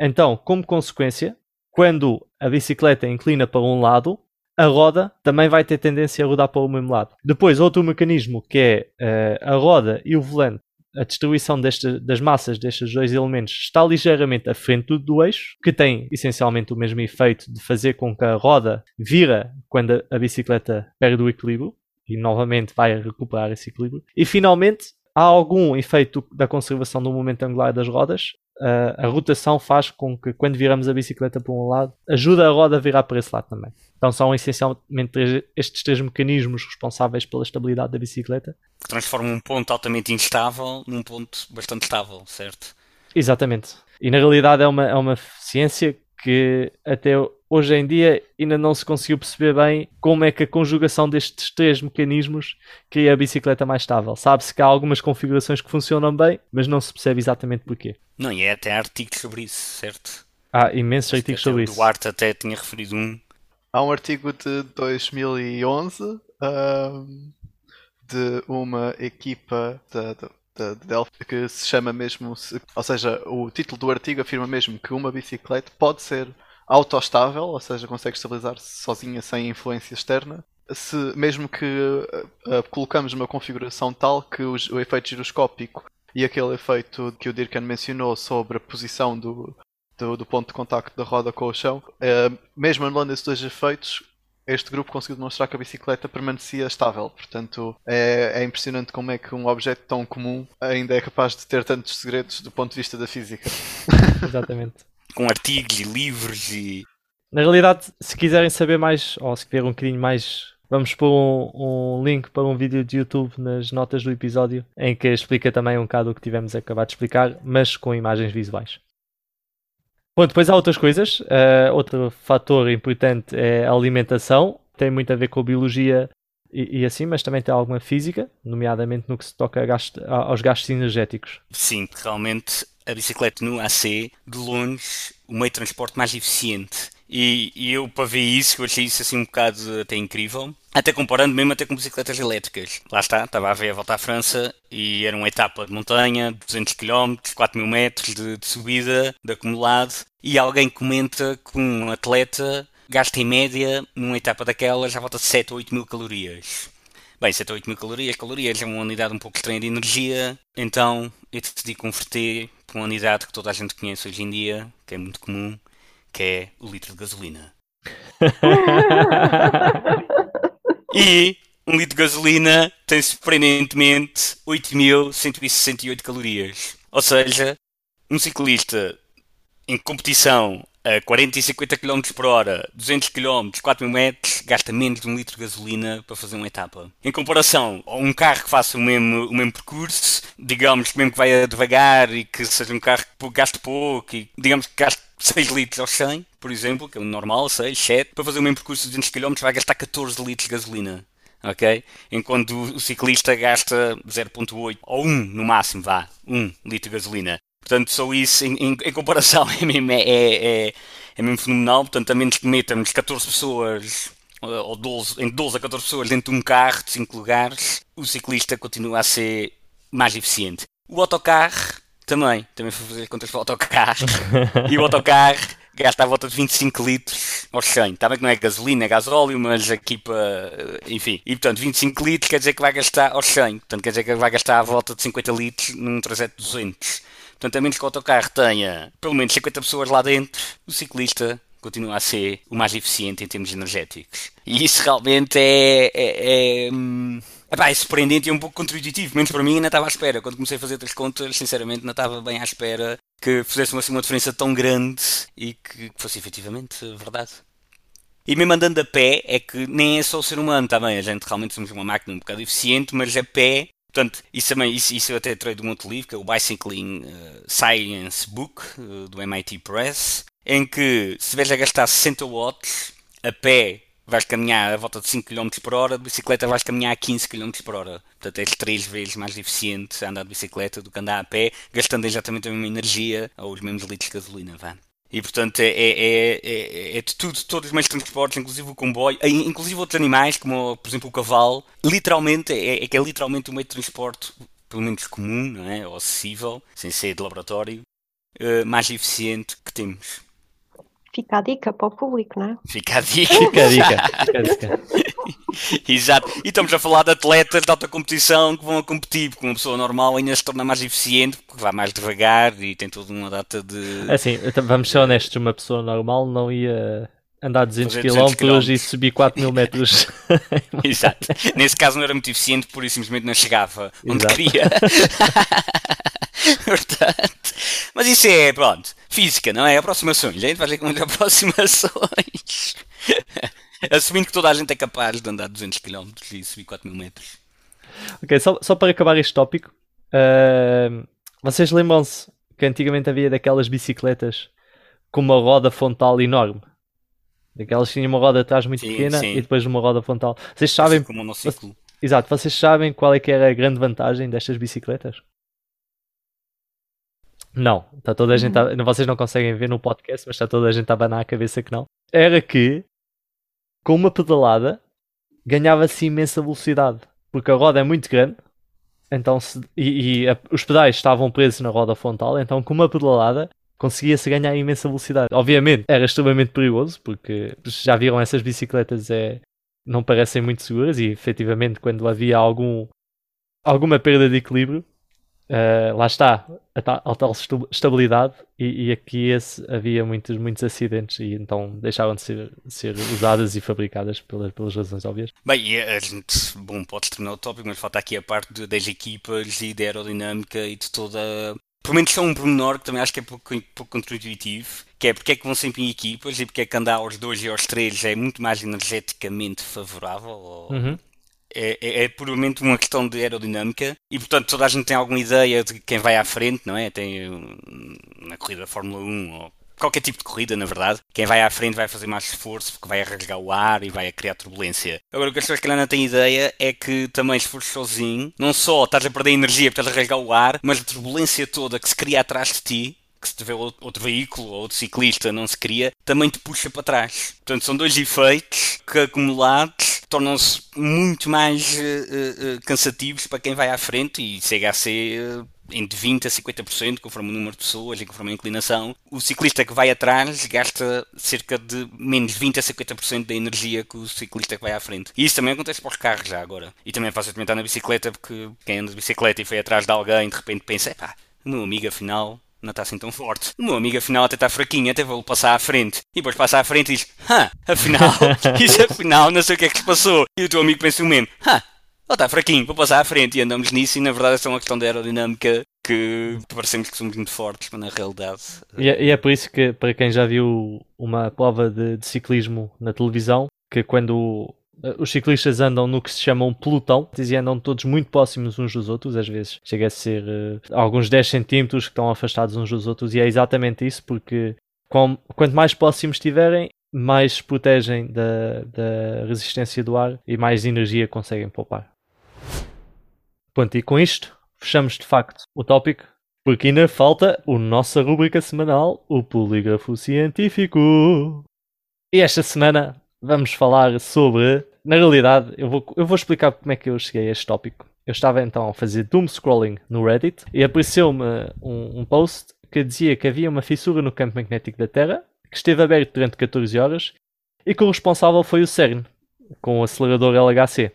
Então, como consequência, quando a bicicleta inclina para um lado, a roda também vai ter tendência a rodar para o mesmo lado. Depois, outro mecanismo que é uh, a roda e o volante a distribuição deste, das massas destes dois elementos está ligeiramente à frente do, eixo, que tem essencialmente o mesmo efeito de fazer com que a roda vira quando a, a bicicleta perde o equilíbrio e novamente vai recuperar esse equilíbrio. E finalmente, há algum efeito da conservação do momento angular das rodas. Uh, a rotação faz com que quando viramos a bicicleta para um lado, ajuda a roda a virar para esse lado também. Então são essencialmente três, estes três mecanismos responsáveis pela estabilidade da bicicleta. Que transformam um ponto altamente instável num ponto bastante estável, certo? Exatamente. E na realidade é uma, é uma ciência que até hoje em dia ainda não se conseguiu perceber bem como é que a conjugação destes três mecanismos cria a bicicleta mais estável. Sabe-se que há algumas configurações que funcionam bem, mas não se percebe exatamente porquê. Não, e é até artigos sobre isso, certo? Há imensos artigos sobre isso. O Duarte até tinha referido um. Há um artigo de 2011 um, de uma equipa da, de, de Delphi que se chama mesmo, ou seja, o título do artigo afirma mesmo que uma bicicleta pode ser autoestável, ou seja, consegue estabilizar-se sozinha sem influência externa, se mesmo que uh, colocamos uma configuração tal que o efeito giroscópico e aquele efeito que o Dirken mencionou sobre a posição do, do, do ponto de contacto da roda com o chão, uh, mesmo anulando esses dois efeitos, este grupo conseguiu demonstrar que a bicicleta permanecia estável. Portanto, é, é, impressionante como é que um objeto tão comum ainda é capaz de ter tantos segredos do ponto de vista da física. Exatamente. Com artigos e livros e. Na realidade, se quiserem saber mais, ou se querem um bocadinho mais, vamos pôr um, um, link para um vídeo de YouTube nas notas do episódio em que explica também um bocado o que tivemos acabado de explicar, mas com imagens visuais. Bom, depois há outras coisas. Uh, outro fator importante é a alimentação. Tem muito a ver com a biologia e, e, assim, mas também tem alguma física, nomeadamente no que se toca gasto, aos gastos energéticos. Sim, realmente a bicicleta no AC, de longe, o meio de transporte mais eficiente. E, e, eu, para ver isso, eu achei isso assim um bocado até incrível. Até comparando mesmo até com bicicletas elétricas. Lá está, estava a ver a volta à França e era uma etapa de montanha, 200 km, 4 mil metros de, de subida, de acumulado. E alguém comenta que um atleta gasta em média, numa etapa daquelas, à volta de 7 ou 8 mil calorias. Bem, 7 ou 8 mil calorias, calorias é uma unidade um pouco estranha de energia, então eu decidi converter para uma unidade que toda a gente conhece hoje em dia, que é muito comum, que é o litro de gasolina. e um litro de gasolina tem surpreendentemente 8.168 calorias. Ou seja, um ciclista em competição a 40 e 50 km por hora, 200 km, 4 mil metros, gasta menos de um litro de gasolina para fazer uma etapa. Em comparação a um carro que faça o mesmo, o mesmo percurso, digamos que mesmo que vai devagar e que seja um carro que gaste pouco e digamos que gaste 6 litros aos 100, por exemplo, que é o normal, 6, 7, para fazer o mesmo percurso de 200 km vai gastar 14 litros de gasolina. Ok? Enquanto o ciclista gasta 0.8 ou 1 no máximo, vá, 1 litro de gasolina. Portanto, só isso em, em, em comparação é mesmo, é, é, é, é mesmo fenomenal. Portanto, a menos que metamos 14 pessoas ou 12, entre 12 a 14 pessoas dentro de um carro de 5 lugares, o ciclista continua a ser mais eficiente. O autocarro também, também foi fazer contas para o autocarro. e o autocarro gasta à volta de 25 litros aos 100. Está bem que não é gasolina, é gasóleo, mas aqui para. Enfim. E portanto, 25 litros quer dizer que vai gastar aos 100. Portanto, quer dizer que vai gastar à volta de 50 litros num trajeto de 200. Portanto, a menos que o autocarro tenha pelo menos 50 pessoas lá dentro, o ciclista continua a ser o mais eficiente em termos energéticos. E isso realmente é, é, é, hum, Epá, é surpreendente e é um pouco contra-intuitivo, menos para mim ainda estava à espera. Quando comecei a fazer três contas, sinceramente, não estava bem à espera que fizesse assim, uma diferença tão grande e que fosse efetivamente verdade. E mesmo andando a pé, é que nem é só o ser humano, bem, a gente realmente somos uma máquina um bocado eficiente, mas a pé, portanto, isso também, isso, isso eu até traí de um outro livro, que é o Bicycling uh, Science Book, uh, do MIT Press, em que se estiveres a gastar 60 watts a pé vais caminhar a volta de 5 km por hora, de bicicleta vais caminhar a 15 km por hora. Portanto, és 3 vezes mais eficiente a andar de bicicleta do que andar a pé, gastando exatamente a mesma energia ou os mesmos litros de gasolina. E portanto é, é, é, é, de tudo, todos os meios de transporte, inclusive o comboio, inclusive outros animais, como por exemplo o cavalo, literalmente é, que é literalmente o meio de transporte, pelo menos comum, não é? ou acessível, sem ser de laboratório, mais eficiente que temos. Fica a dica para o público, não é? Fica a dica. Fica a dica. Fica a dica. Exato. E estamos a falar de atletas de alta competição que vão a competir, porque uma pessoa normal ainda se torna mais eficiente, porque vai mais devagar e tem toda uma data de. Assim, vamos ser honestos, uma pessoa normal não ia andar 200 km e subir 4 mil metros. Exato. Nesse caso não era muito eficiente, por isso simplesmente não chegava onde Exato. queria. Portanto, mas isso é, pronto, física, não é? Aproximações. A gente vai ver com muitas aproximações. Assumindo que toda a gente é capaz de andar 200 km e subir 4 mil metros. Ok, só, só para acabar este tópico, uh, vocês lembram-se que antigamente havia daquelas bicicletas com uma roda frontal enorme? Daquelas que tinham uma roda atrás muito sim, pequena sim. e depois uma roda frontal. Vocês sabem. Como um Exato, vocês sabem qual é que era a grande vantagem destas bicicletas? Não, está toda a gente a, uhum. vocês não conseguem ver no podcast, mas está toda a gente a abanar a cabeça que não. Era que com uma pedalada ganhava-se imensa velocidade, porque a roda é muito grande, então se, e, e a, os pedais estavam presos na roda frontal, então com uma pedalada conseguia-se ganhar imensa velocidade. Obviamente era extremamente perigoso, porque já viram essas bicicletas é, não parecem muito seguras e efetivamente quando havia algum, alguma perda de equilíbrio Uh, lá está, a tal, a tal estabilidade, e, e, aqui esse, havia muitos, muitos acidentes e então deixaram de ser, ser usadas e fabricadas pelas, pelas razões óbvias. Bem, a gente, bom, pode terminar o tópico, mas falta aqui a parte de, das equipas e da aerodinâmica e de toda. Pelo menos só um pormenor que também acho que é pouco, pouco contra-intuitivo, que é porque é que vão sempre em equipas e porque é que andar aos dois e aos três é muito mais energeticamente favorável. Ou... Uhum é, é, é, puramente uma questão de aerodinâmica e, portanto, toda a gente tem alguma ideia de quem vai à frente, não é? Tem na corrida da Fórmula 1 ou qualquer tipo de corrida, na verdade, quem vai à frente vai fazer mais esforço porque vai arrasgar o ar e vai criar turbulência. Agora, o que as pessoas que não têm ideia é que também, fores sozinho, não só estás a perder energia porque estás a arrasgar o ar, mas a turbulência toda que se cria atrás de ti que se tiver outro veículo ou outro ciclista não se cria, também te puxa para trás. Portanto, são dois efeitos que acumulados tornam-se muito mais uh, uh, cansativos para quem vai à frente e ser uh, entre 20% a 50%, conforme o número de pessoas e conforme a inclinação. O ciclista que vai atrás gasta cerca de menos 20% a 50% da energia que o ciclista que vai à frente. E isso também acontece para os carros já agora. E também é fácil experimentar na bicicleta, porque quem anda de bicicleta e foi atrás de alguém de repente pensa, pá, o meu amigo afinal não está assim tão forte. O meu amigo afinal até está fraquinho, até vou passar à frente. E depois passa à frente e diz, hã, afinal, isso afinal, não sei o que é que se passou. E o teu amigo pensa o mesmo, hã, ele está fraquinho, vou passar à frente. E andamos nisso e na verdade é só uma questão de aerodinâmica que parecemos que somos muito fortes, mas na realidade... E é, e é por isso que, para quem já viu uma prova de, de ciclismo na televisão, que quando os ciclistas andam no que se chama um pelotão e andam todos muito próximos uns dos outros, às vezes chega a ser uh, alguns 10 centímetros que estão afastados uns dos outros, e é exatamente isso, porque com, quanto mais próximos estiverem, mais protegem da, da resistência do ar e mais energia conseguem poupar. Pronto, e com isto fechamos de facto o tópico, porque ainda falta a nossa rubrica semanal, o Polígrafo Científico. E esta semana vamos falar sobre. Na realidade, eu vou, eu vou explicar como é que eu cheguei a este tópico. Eu estava então a fazer doom scrolling no Reddit e apareceu-me um, um post que dizia que havia uma fissura no campo magnético da Terra que esteve aberto durante 14 horas e que o responsável foi o CERN, com o acelerador LHC,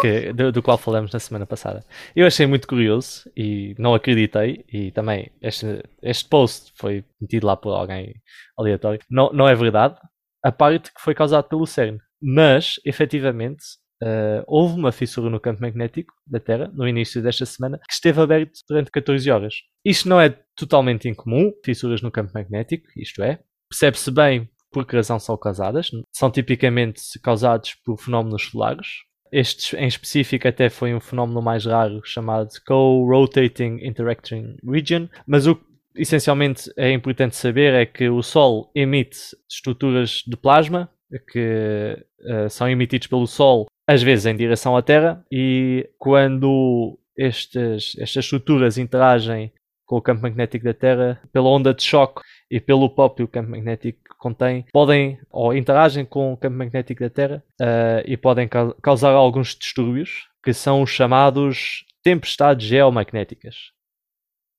que, do, do, qual falamos na semana passada. Eu achei muito curioso e não acreditei, e também este, este post foi metido lá por alguém aleatório. Não, não é verdade, a parte que foi causado pelo CERN, mas efetivamente Uh, houve uma fissura no campo magnético da Terra no início desta semana que esteve aberto durante 14 horas. Isto não é totalmente incomum, fissuras no campo magnético, isto é, percebe-se bem por que razão são causadas. São tipicamente causados por fenómenos solares. Este em específico até foi um fenómeno mais raro chamado Co-Rotating Interacting Region, mas o que essencialmente é importante saber é que o Sol emite estruturas de plasma que uh, são emitidos pelo Sol às vezes em direção à Terra, e quando estas, estas estruturas interagem com o campo magnético da Terra, pela onda de choque e pelo próprio campo magnético que contém, podem ou interagem com o campo magnético da Terra uh, e podem ca causar alguns distúrbios, que são os chamados tempestades geomagnéticas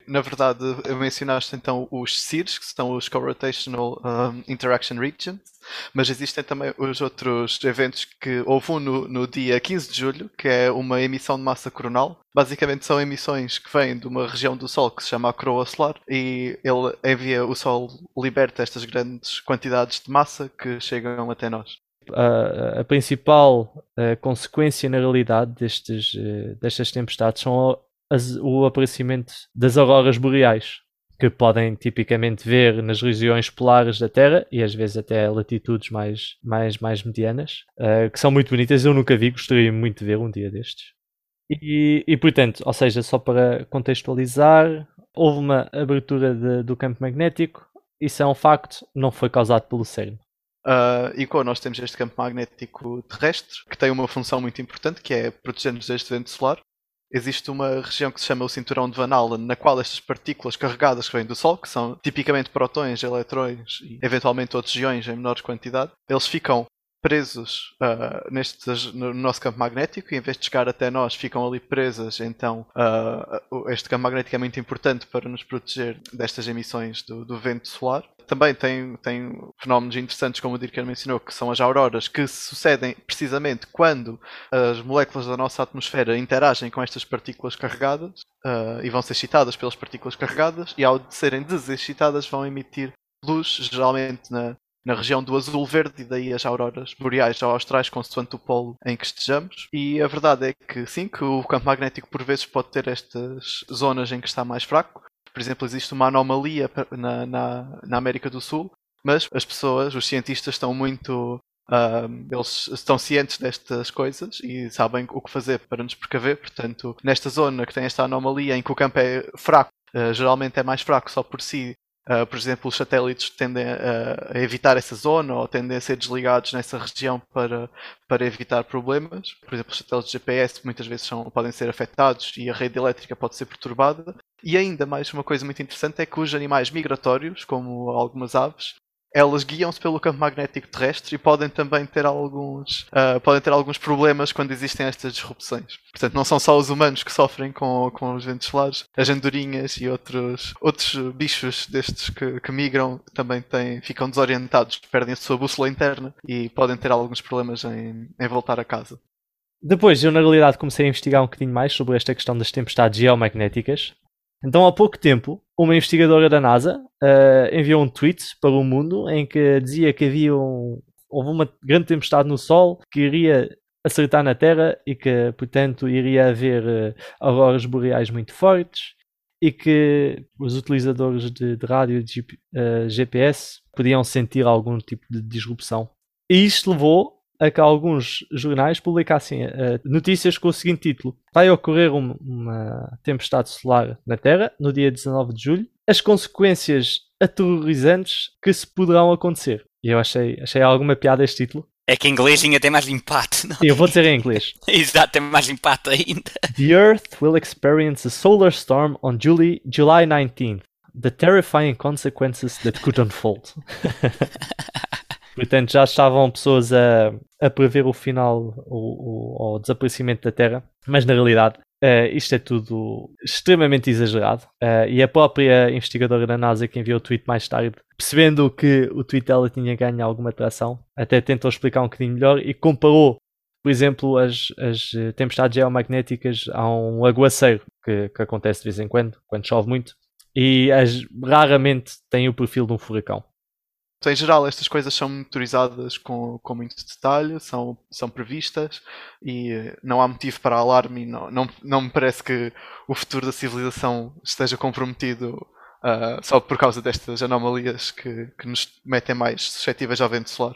na verdade, mencionaste então os CIRs, que são os Co-Rotational um, Interaction Regions, mas existem também os outros eventos que houve um no, no, dia 15 de julho, que é uma emissão de massa coronal. Basicamente são emissões que vêm de uma região do Sol que se chama a coroa solar e ele envia, o Sol liberta estas grandes quantidades de massa que chegam até nós. A, a, principal a consequência na realidade destes, eh, destas tempestades são as, o aparecimento das auroras boreais, que podem tipicamente ver nas regiões polares da Terra e às vezes até latitudes mais, mais, mais medianas, uh, que são muito bonitas. Eu nunca vi, gostaria muito de ver um dia destes. E, e portanto, ou seja, só para contextualizar, houve uma abertura de, do campo magnético, isso é um facto, não foi causado pelo CERN. Uh, e com nós temos este campo magnético terrestre, que tem uma função muito importante, que é proteger-nos deste vento solar existe uma região que se chama o cinturão de Van Allen, na qual estas partículas carregadas que vêm do Sol, que são tipicamente protões, eletrões e eventualmente outros íons em menor quantidade, eles ficam presos uh, no nosso campo magnético e em vez de chegar até nós ficam ali presas. Então uh, este campo magnético é muito importante para nos proteger destas emissões do, do vento solar. Também tem, tem fenómenos interessantes, como o Dirk mencionou, que são as auroras, que sucedem precisamente quando as moléculas da nossa atmosfera interagem com estas partículas carregadas uh, e vão ser excitadas pelas partículas carregadas, e ao serem desexcitadas vão emitir luz, geralmente na, na região do azul-verde, e daí as auroras boreais ou austrais, consoante o polo em que estejamos. E a verdade é que sim, que o campo magnético por vezes pode ter estas zonas em que está mais fraco, por exemplo, existe uma anomalia na, na, na América do Sul, mas as pessoas, os cientistas, estão muito. Eles estão cientes destas coisas e sabem o que fazer para nos precaver. Portanto, nesta zona que tem esta anomalia em que o campo é fraco, uh, geralmente é mais fraco só por si, Uh, por exemplo, os satélites tendem a, a, evitar essa zona ou tendem a ser desligados nessa região para, para evitar problemas. Por exemplo, os satélites GPS muitas vezes são, podem ser afetados e a rede elétrica pode ser perturbada. E ainda mais uma coisa muito interessante é que os animais migratórios, como algumas aves, elas guiam-se pelo campo magnético terrestre e podem também ter alguns uh, podem ter alguns problemas quando existem estas disrupções. Portanto, não são só os humanos que sofrem com, com os ventos solares, as andorinhas e outros, outros bichos destes que, que migram também têm, ficam desorientados, perdem a sua bússola interna e podem ter alguns problemas em, em voltar a casa. Depois, eu na realidade comecei a investigar um bocadinho mais sobre esta questão das tempestades geomagnéticas então, há pouco tempo, uma investigadora da NASA uh, enviou um tweet para o mundo em que dizia que havia um, houve uma grande tempestade no Sol que iria acertar na Terra e que, portanto, iria haver uh, auroras boreais muito fortes e que os utilizadores de, de rádio de uh, GPS podiam sentir algum tipo de disrupção. E isto levou a que alguns jornais publicassem uh, notícias com o seguinte título: Vai ocorrer uma, uma tempestade solar na Terra no dia 19 de julho. As consequências aterrorizantes que se poderão acontecer. E eu achei, achei alguma piada este título. É que em inglês ainda tem mais empate. Não? Eu vou dizer em inglês. Exato, tem mais empate ainda. The Earth will experience a solar storm on July, July 19th. The terrifying consequences that could unfold. Portanto, já estavam pessoas a, a prever o final, o, o, o desaparecimento da Terra, mas na realidade Uh, isto é tudo extremamente exagerado. Uh, e a própria investigadora da NASA que enviou o tweet mais tarde, percebendo que o tweet dela tinha ganho alguma atração, até tentou explicar um bocadinho melhor e comparou, por exemplo, as, as tempestades geomagnéticas a um aguaceiro que, que acontece de vez em quando, quando chove muito, e as, raramente tem o perfil de um furacão. Então, em geral, estas coisas são monitorizadas com, com muito detalhe, são, são previstas e eh, não há motivo para alarme. não, não, não me parece que o futuro da civilização esteja comprometido uh, só por causa destas anomalias que, que nos metem mais suscetíveis ao vento solar.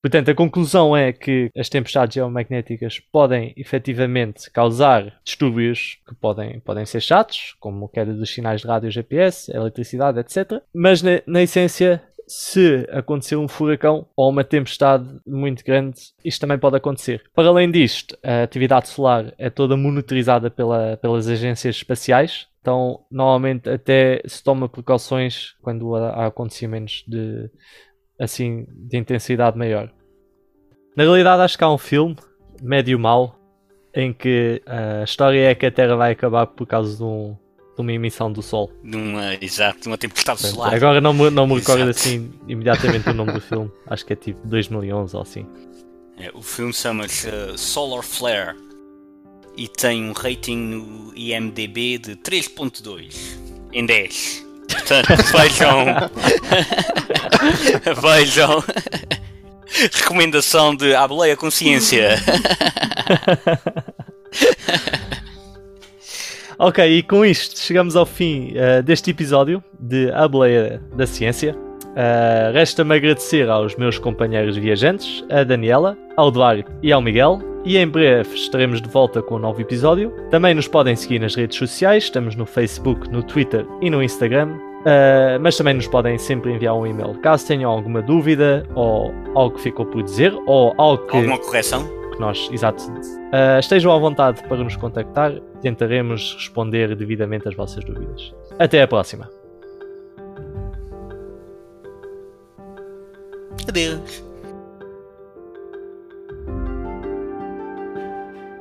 Portanto, a conclusão é que as tempestades geomagnéticas podem efetivamente causar distúrbios que podem, podem ser chatos, como a queda dos sinais de rádio GPS, eletricidade, etc. Mas, na, na essência, se acontecer um furacão ou uma tempestade muito grande, isto também pode acontecer. Para além disto, a atividade solar é toda monitorizada pela, pelas agências espaciais, então normalmente até se toma precauções quando há acontecimentos de assim de intensidade maior. Na realidade acho que há um filme, médio mal, em que a história é que a Terra vai acabar por causa de um uma emissão do Sol. Numa, exato, uma tempestade Portanto, solar. Agora não, me, não me recordo assim imediatamente o nome do filme. Acho que é tipo 2011 ou assim. É, o filme chama-se uh, Solar Flare e tem um rating no IMDB de 3.2 em 10. Portanto, vejam. vejam. Recomendação de Ableia Consciência. Ok, e com isto chegamos ao fim uh, deste episódio de A Boleia da Ciência. Uh, Resta-me agradecer aos meus companheiros viajantes, a Daniela, ao Duarte e ao Miguel. E em breve estaremos de volta com um novo episódio. Também nos podem seguir nas redes sociais, estamos no Facebook, no Twitter e no Instagram. Uh, mas também nos podem sempre enviar um e-mail caso tenham alguma dúvida ou algo que ficou por dizer ou algo que. Alguma correção? que nós, exato, uh, estejam à vontade para nos contactar, tentaremos responder devidamente às vossas dúvidas. Até a próxima. Adeus.